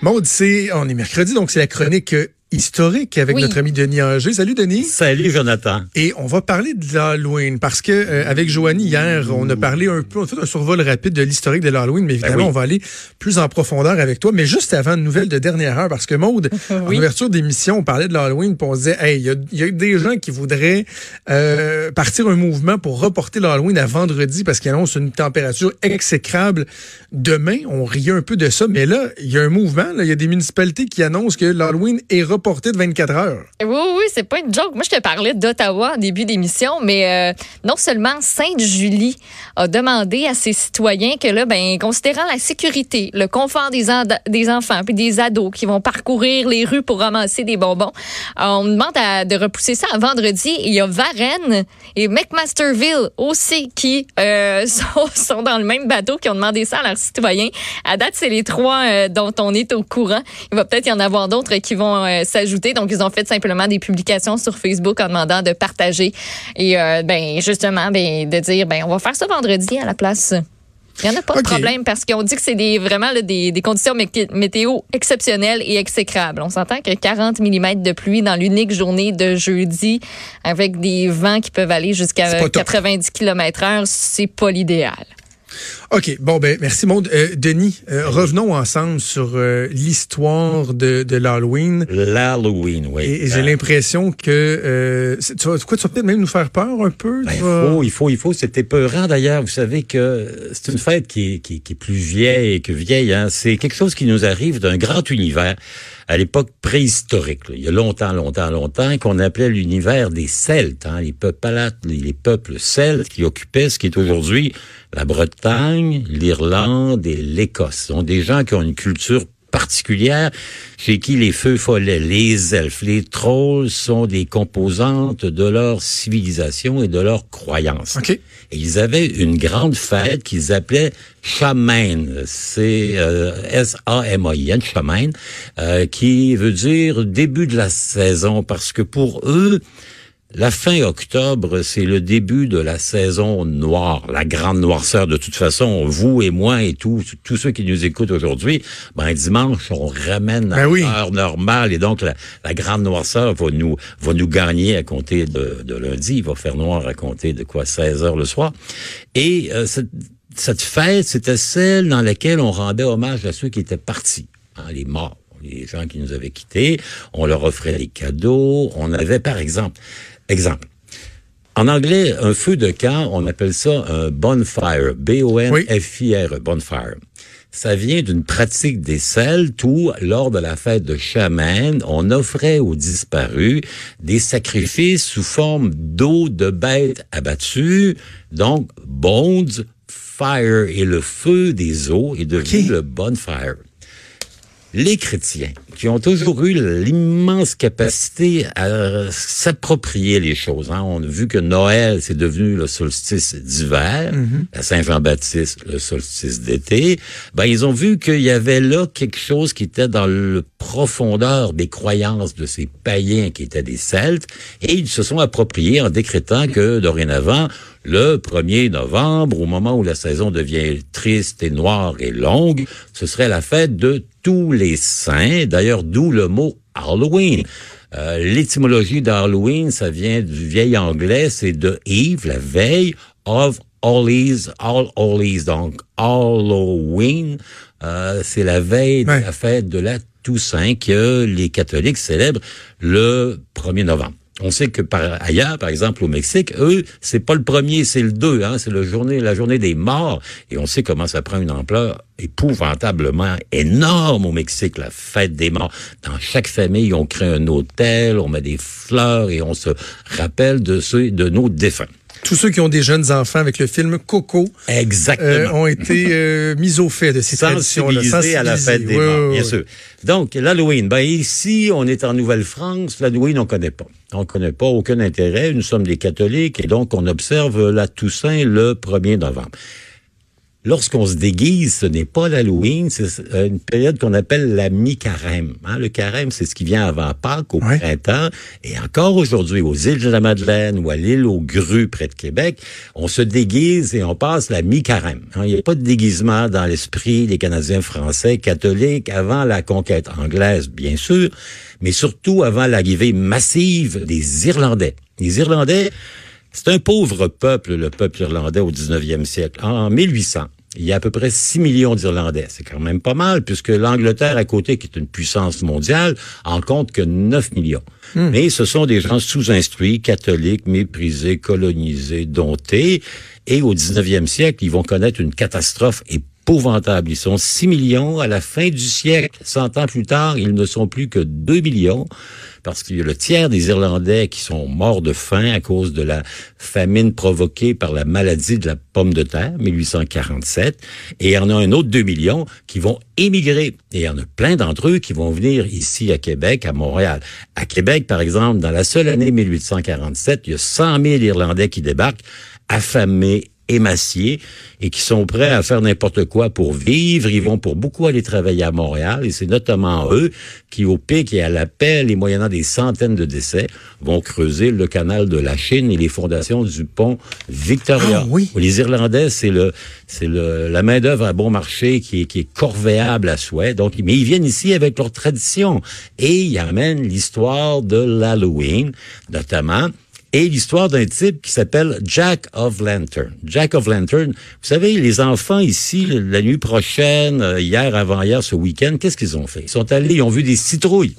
Maud, c'est, on est mercredi, donc c'est la chronique euh, historique avec Oui. notre ami Denis Anger. Salut Denis. Salut Jonathan. Et on va parler de l'Halloween parce que euh, avec Joanie hier, on a parlé un peu, on a fait un survol rapide de l'historique de l'Halloween, mais évidemment, Ben oui. on va aller plus en profondeur avec toi. Mais juste avant, une nouvelle de dernière heure, parce que Maude, en Oui. ouverture d'émission, on parlait de l'Halloween, puis on se disait, hey, il y y a des gens qui voudraient euh, partir un mouvement pour reporter l'Halloween à vendredi parce qu'il annonce une température exécrable demain. On riait un peu de ça, mais là, il y a un mouvement, il y a des municipalités qui annoncent que l'Halloween est reporté de 24 heures. Oui, oui, c'est pas une joke. Moi, je te parlais d'Ottawa en début d'émission, mais euh, non seulement Sainte-Julie a demandé à ses citoyens que là, ben, considérant la sécurité, le confort des, des enfants puis des ados qui vont parcourir les rues pour ramasser des bonbons, on demande de repousser ça à vendredi. Il y a Varennes et McMasterville aussi qui euh, sont, sont dans le même bateau, qui ont demandé ça à leurs citoyens. À date, c'est les trois euh, dont on est au courant. Il va peut-être y en avoir d'autres qui vont s'ajouter. Donc, ils ont fait simplement des publications sur Facebook en demandant de partager et euh, ben justement ben, de dire ben on va faire ça vendredi à la place. Il n'y en a pas de problème parce qu'on dit que c'est des, vraiment là, des, des conditions mé- météo exceptionnelles et exécrables. On s'entend que 40 mm de pluie dans l'unique journée de jeudi avec des vents qui peuvent aller jusqu'à pas top. 90 km heure, c'est pas l'idéal. OK, bon ben merci Maude. Euh, Denis, euh, revenons ensemble sur euh, l'histoire de, de l'Halloween. L'Halloween, oui. Et, et j'ai Ben, l'impression que euh, tu vas, tu vas peut-être même nous faire peur un peu. ben, il faut, il faut, il faut. C'est épeurant d'ailleurs. Vous savez que c'est une fête qui est, qui, qui est plus vieille que vieille. Hein. C'est quelque chose qui nous arrive d'un grand univers à l'époque préhistorique. là. Il y a longtemps, longtemps, longtemps, qu'on appelait l'univers des Celtes, hein, les peuples, les peuples celtes qui occupaient ce qui est aujourd'hui la Bretagne, l'Irlande et l'Écosse. Ce sont des gens qui ont une culture particulière chez qui les feux follets, les elfes, les trolls sont des composantes de leur civilisation et de leur croyances. OK. Et ils avaient une grande fête qu'ils appelaient Shamain. C'est euh, S-A-M-A-I-N, Shamain, euh, qui veut dire début de la saison, parce que pour eux, la fin octobre, c'est le début de la saison noire, la grande noirceur. De toute façon, vous et moi et tous tous ceux qui nous écoutent aujourd'hui, ben dimanche, on ramène à Ben oui. l'heure normale et donc la, la grande noirceur va nous va nous gagner à compter de, de lundi. Il va faire noir à compter de quoi 16 heures le soir. Et euh, cette, cette fête, c'était celle dans laquelle on rendait hommage à ceux qui étaient partis, hein, les morts. Les gens qui nous avaient quittés, on leur offrait des cadeaux. On avait, par exemple, exemple, en anglais, un feu de camp, on appelle ça un bonfire. B-O-N-F-I-R, bonfire. Ça vient d'une pratique des Celtes où, lors de la fête de Chaman, on offrait aux disparus des sacrifices sous forme d'eau de bêtes abattues, donc bones, fire, et le feu des eaux est devenu le bonfire les chrétiens, qui ont toujours eu l'immense capacité à s'approprier les choses. hein. On a vu que Noël, c'est devenu le solstice d'hiver, la Saint-Jean-Baptiste, le solstice d'été. Ben, ils ont vu qu'il y avait là quelque chose qui était dans le profondeur des croyances de ces païens qui étaient des Celtes, et ils se sont appropriés en décrétant que, dorénavant, le 1er novembre, au moment où la saison devient triste et noire et longue, ce serait la fête de tous les saints. D'ailleurs, d'où le mot Halloween. Euh, L'étymologie d'Halloween, ça vient du vieil anglais, c'est de Eve, la veille, of Allies, All Allies. Donc, Halloween, euh, c'est la veille Ouais. de la fête de la Toussaint que les catholiques célèbrent le 1er novembre. On sait que par ailleurs, par exemple au Mexique, eux, c'est pas le premier, c'est le deux, hein, c'est la journée, la journée des morts, et on sait comment ça prend une ampleur épouvantablement énorme au Mexique, la fête des morts. Dans chaque famille, on crée un hôtel, on met des fleurs et on se rappelle de ceux, de nos défunts. Tous ceux qui ont des jeunes enfants avec le film Coco Exactement. euh, ont été euh, mis au fait de ces traditions-là. à la fête des Oui, morts, oui, bien oui. sûr. Donc, l'Halloween, ben ici, on est en Nouvelle-France, l'Halloween, on connaît pas. On connaît pas aucun intérêt, nous sommes des catholiques, et donc on observe la Toussaint le 1er novembre. Lorsqu'on se déguise, ce n'est pas l'Halloween, c'est euh, une période qu'on appelle la mi-carême. Hein. Le carême, c'est ce qui vient avant Pâques, au Ouais. printemps. Et encore aujourd'hui, aux îles de la Madeleine ou à l'île aux Grues, près de Québec, on se déguise et on passe la mi-carême. Hein, Il n'y a pas de déguisement dans l'esprit des Canadiens français catholiques avant la conquête anglaise, bien sûr, mais surtout avant l'arrivée massive des Irlandais. Les Irlandais, c'est un pauvre peuple, le peuple irlandais au 19e siècle. En 1800, il y a à peu près 6 millions d'Irlandais. C'est quand même pas mal, puisque l'Angleterre à côté, qui est une puissance mondiale, en compte que 9 millions. Mais ce sont des gens sous-instruits, catholiques, méprisés, colonisés, domptés. Et au 19e siècle, ils vont connaître une catastrophe Ils sont 6 millions. À la fin du siècle, 100 ans plus tard, ils ne sont plus que 2 millions parce qu'il y a le tiers des Irlandais qui sont morts de faim à cause de la famine provoquée par la maladie de la pomme de terre, 1847, et il y en a un autre 2 millions qui vont émigrer. Et il y en a plein d'entre eux qui vont venir ici à Québec, à Montréal. À Québec, par exemple, dans la seule année 1847, il y a 100 000 Irlandais qui débarquent, affamés, émaciés et qui sont prêts à faire n'importe quoi pour vivre. Ils vont pour beaucoup aller travailler à Montréal et c'est notamment eux qui, au pic et à la pelle et moyennant des centaines de décès, vont creuser le canal de la Chine et les fondations du pont Victoria. Ah oui. Les Irlandais, c'est le, c'est le, la main d'œuvre à bon marché qui est, qui est corvéable à souhait. Donc, mais ils viennent ici avec leur tradition et ils amènent l'histoire de l'Halloween, notamment et l'histoire d'un type qui s'appelle Jack of Lantern. Jack of Lantern, vous savez, les enfants ici, la nuit prochaine, euh, hier, avant-hier, ce week-end, qu'est-ce qu'ils ont fait? Ils sont allés, ils ont vu des citrouilles.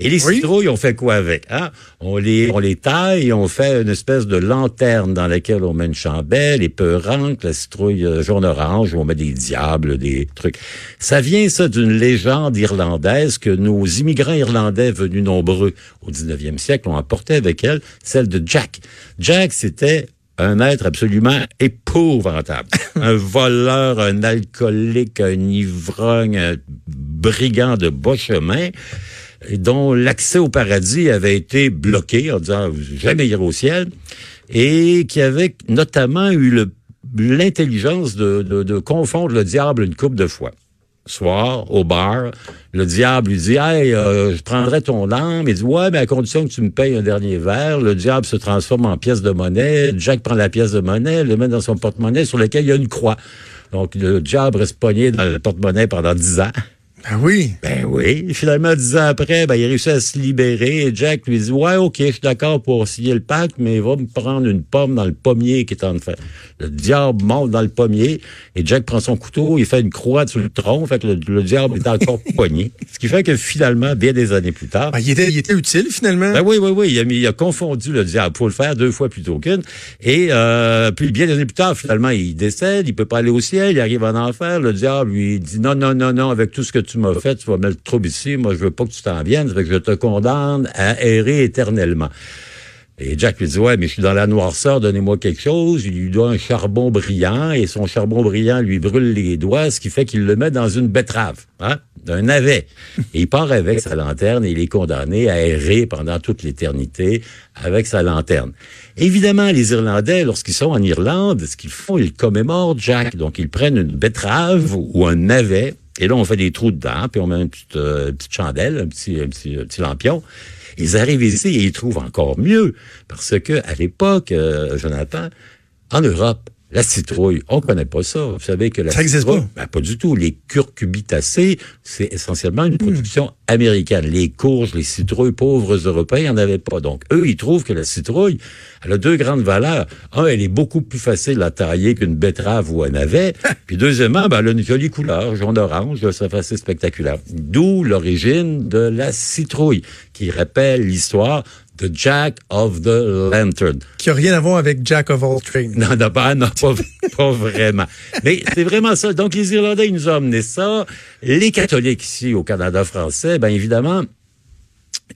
Et les Oui. citrouilles, on fait quoi avec? Hein? On les on les taille et on fait une espèce de lanterne dans laquelle on met une chandelle, épeurante, la citrouille euh, jaune-orange, où on met des diables, des trucs. Ça vient, ça, d'une légende irlandaise que nos immigrants irlandais venus nombreux au 19e siècle ont apporté avec elle, celle de Jack. Jack, c'était un être absolument épouvantable. un voleur, un alcoolique, un ivrogne, un brigand de bas chemin et dont l'accès au paradis avait été bloqué en disant jamais irez au ciel et qui avait notamment eu l'intelligence de, de- de confondre le diable une coupe de fois. Soir, au bar, le diable lui dit Hey, euh, je prendrai ton âme. Il dit Ouais, mais à condition que tu me payes un dernier verre. Le diable se transforme en pièce de monnaie. Jack prend la pièce de monnaie, le met dans son porte-monnaie sur lequel il y a une croix. Donc, le diable reste pogné dans le porte-monnaie pendant dix ans. Ben oui. Ben oui. Finalement, dix ans après, ben, il réussit à se libérer. Et Jack lui dit, ouais, OK, je suis d'accord pour signer le pacte, mais il va me prendre une pomme dans le pommier qui est en fait. Le diable monte dans le pommier et Jack prend son couteau, il fait une croix sur le tronc, fait que le, le diable est encore poigné. Ce qui fait que finalement, bien des années plus tard, Ben, il, était, il était utile, finalement. ben oui, oui, oui. Il a, il a confondu le diable. Faut le faire deux fois plutôt qu'une. Et euh, puis bien des années plus tard, finalement, il décède. Il peut pas aller au ciel. Il arrive en enfer. Le diable lui dit non, non, non, non. Avec tout ce que tu m'as fait, tu vas mettre le trouble ici. Moi, je veux pas que tu t'en viennes. Que je te condamne à errer éternellement. Et Jack lui dit, ouais, mais je suis dans la noirceur, donnez-moi quelque chose. Il lui donne un charbon brillant et son charbon brillant lui brûle les doigts, ce qui fait qu'il le met dans une betterave, hein, d'un navet. Et il part avec sa lanterne et il est condamné à errer pendant toute l'éternité avec sa lanterne. Évidemment, les Irlandais, lorsqu'ils sont en Irlande, ce qu'ils font, ils commémorent Jack. Donc, ils prennent une betterave ou un navet et là, on fait des trous dedans, puis on met une petite, euh, chandelle, un petit, un petit, un petit lampion. Ils arrivent ici et ils trouvent encore mieux, parce que à l'époque, euh, Jonathan, en Europe, la citrouille, on connaît pas ça. Vous savez que la Ça existe citrouille, pas. ben, pas du tout. Les curcubitacées, c'est essentiellement une production américaine. Les courges, les citrouilles pauvres européens, il n'y en avait pas. Donc, eux, ils trouvent que la citrouille, elle a deux grandes valeurs. Un, elle est beaucoup plus facile à tailler qu'une betterave ou un navet. Puis deuxièmement, ben, elle a une jolie couleur, jaune-orange, ça fait assez spectaculaire. D'où l'origine de la citrouille, qui rappelle l'histoire de Jack of the Lantern. Qui a rien à voir avec Jack of all trades. Non, non, pas, non, pas, pas vraiment. Mais c'est vraiment ça. Donc, les Irlandais, ils nous ont amené ça. Les catholiques ici, au Canada français, ben évidemment,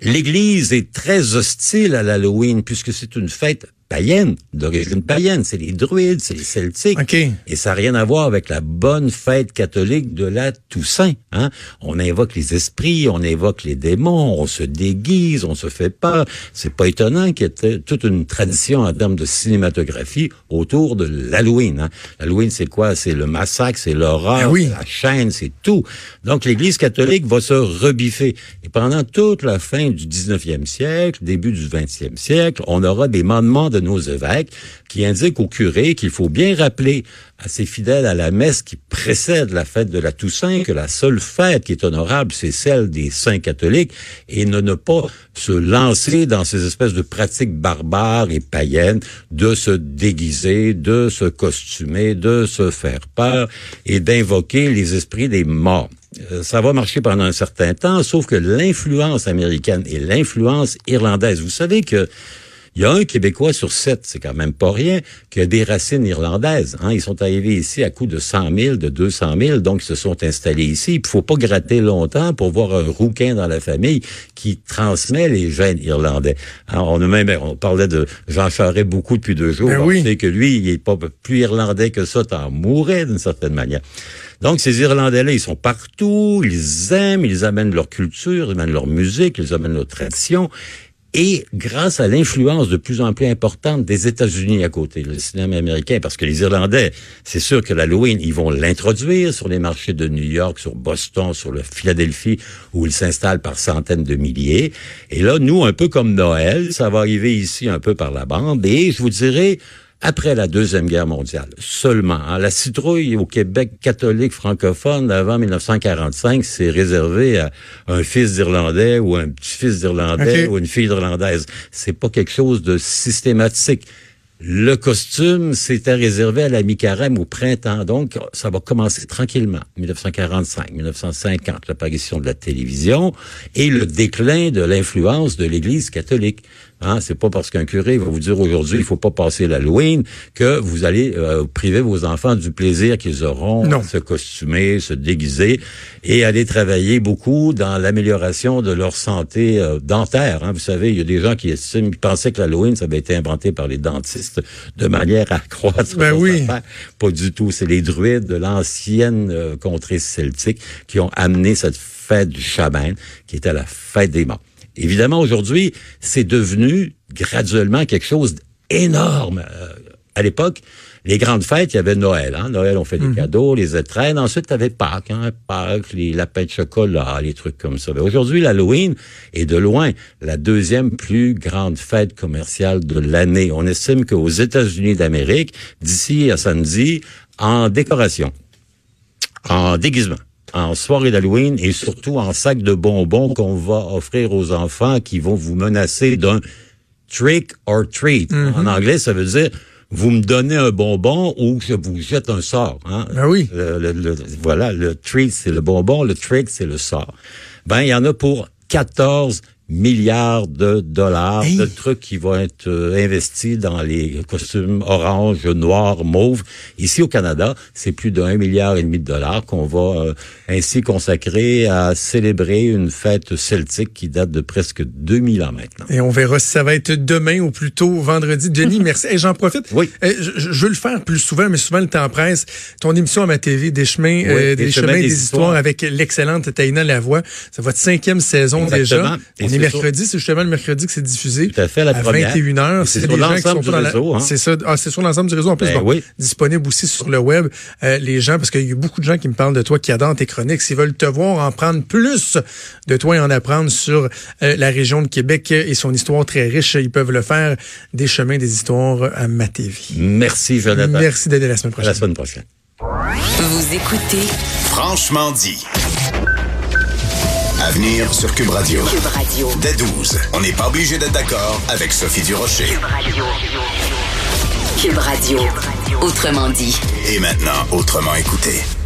l'Église est très hostile à l'Halloween puisque c'est une fête païenne, d'origine païenne. C'est les druides, c'est les celtiques. OK. Et ça n'a rien à voir avec la bonne fête catholique de la Toussaint. Hein? On invoque les esprits, on invoque les démons, on se déguise, on se fait peur. C'est pas étonnant qu'il y ait toute une tradition en termes de cinématographie autour de l'Halloween. Hein? L'Halloween, c'est quoi? C'est le massacre, c'est l'horreur, Ah oui. la chaîne, c'est tout. Donc l'Église catholique va se rebiffer. Et pendant toute la fin du 19e siècle, début du 20e siècle, on aura des mandements de nos évêques qui indiquent aux curés qu'il faut bien rappeler à ses fidèles à la messe qui précède la fête de la Toussaint que la seule fête qui est honorable, c'est celle des saints catholiques et ne, ne pas se lancer dans ces espèces de pratiques barbares et païennes de se déguiser, de se costumer, de se faire peur et d'invoquer les esprits des morts. Euh, Ça va marcher pendant un certain temps, sauf que l'influence américaine et l'influence irlandaise, vous savez que il y a un Québécois sur sept, c'est quand même pas rien, qui a des racines irlandaises. Hein. Ils sont arrivés ici à coût de 100 000, de 200 000, donc ils se sont installés ici. Il faut pas gratter longtemps pour voir un rouquin dans la famille qui transmet les gènes irlandais. Hein, on a même, on parlait de Jean Charest beaucoup depuis deux jours. Ben on oui. sait que lui, il est pas plus irlandais que ça, t'en mourrais d'une certaine manière. Donc, ces Irlandais-là, ils sont partout, ils aiment, ils amènent leur culture, ils amènent leur musique, ils amènent leur tradition. Et grâce à l'influence de plus en plus importante des États-Unis à côté, le cinéma américain, parce que les Irlandais, c'est sûr que l'Halloween, ils vont l'introduire sur les marchés de New York, sur Boston, sur le Philadelphie, où ils s'installent par centaines de milliers. Et là, nous, un peu comme Noël, ça va arriver ici un peu par la bande. Et je vous dirais, après la Deuxième Guerre mondiale, seulement. hein. La citrouille au Québec catholique francophone avant 1945, c'est réservé à un fils d'Irlandais ou un petit-fils d'Irlandais ou une fille d'Irlandaise. C'est pas quelque chose de systématique. Le costume, c'était réservé à la mi-carême au printemps. Donc, ça va commencer tranquillement. 1945, 1950, l'apparition de la télévision et le déclin de l'influence de l'Église catholique. Hein, c'est pas parce qu'un curé va vous dire aujourd'hui il faut pas passer l'Halloween que vous allez euh, priver vos enfants du plaisir qu'ils auront Non. à se costumer, se déguiser et aller travailler beaucoup dans l'amélioration de leur santé euh, dentaire. Hein. Vous savez, il y a des gens qui estiment, qui pensaient que l'Halloween ça avait été inventé par les dentistes de manière à croître. Ben oui. affaires. Pas du tout. C'est les druides de l'ancienne euh, contrée celtique qui ont amené cette fête du chaman, qui était la fête des morts. Évidemment, aujourd'hui, c'est devenu graduellement quelque chose d'énorme. Euh, à l'époque, les grandes fêtes, il y avait Noël. Hein? Noël, on fait des cadeaux, les étrennes. Ensuite, tu avais Pâques, hein? Pâques, les lapins de chocolat, les trucs comme ça. Mais Aujourd'hui, l'Halloween est de loin la deuxième plus grande fête commerciale de l'année. On estime qu'aux États-Unis d'Amérique, d'ici à samedi, en décoration, en déguisement, en soirée d'Halloween et surtout en sac de bonbons qu'on va offrir aux enfants qui vont vous menacer d'un trick or treat. En anglais, ça veut dire vous me donnez un bonbon ou je vous jette un sort. Hein? Ben oui. Le- le- le- voilà, le treat, c'est le bonbon, le trick, c'est le sort. Ben, il y en a pour 14 milliards de dollars Hey. de trucs qui vont être euh, investis dans les costumes orange, noir, mauve. Ici au Canada, c'est plus d'un milliard et demi de dollars qu'on va euh, ainsi consacrer à célébrer une fête celtique qui date de presque 2000 ans maintenant. Et on verra si ça va être demain ou plutôt vendredi. Denis, merci. Et j'en profite. Oui. Euh, je, je veux le faire plus souvent, mais souvent le temps presse. Ton émission à ma TV, Des chemins, Oui, euh, Des des, chemins, des des histoires histoires. avec l'excellente Taïna Lavoie. C'est votre cinquième saison Exactement. déjà. Et on c'est est mercredi, c'est justement le mercredi que c'est diffusé. Tout à fait, la première. 21h. Et c'est sur l'ensemble du réseau, hein. C'est ça. Ah, c'est sur l'ensemble du réseau. En plus, Ben bon, oui. disponible aussi sur le web. Euh, les gens, parce qu'il y a beaucoup de gens qui me parlent de toi, qui adorent tes chroniques. S'ils veulent te voir, en prendre plus de toi et en apprendre sur euh, la région de Québec et son histoire très riche, ils peuvent le faire. Des chemins, des histoires à ma TV. Merci, Jonathan. Merci d'être la semaine À la prochaine. semaine prochaine. Vous écoutez Franchement dit. À venir sur Cube Radio. Cube Radio. Dès 12, on n'est pas obligé d'être d'accord avec Sophie Durocher. Cube Radio. Cube Radio. Autrement dit. Et maintenant, autrement écouté.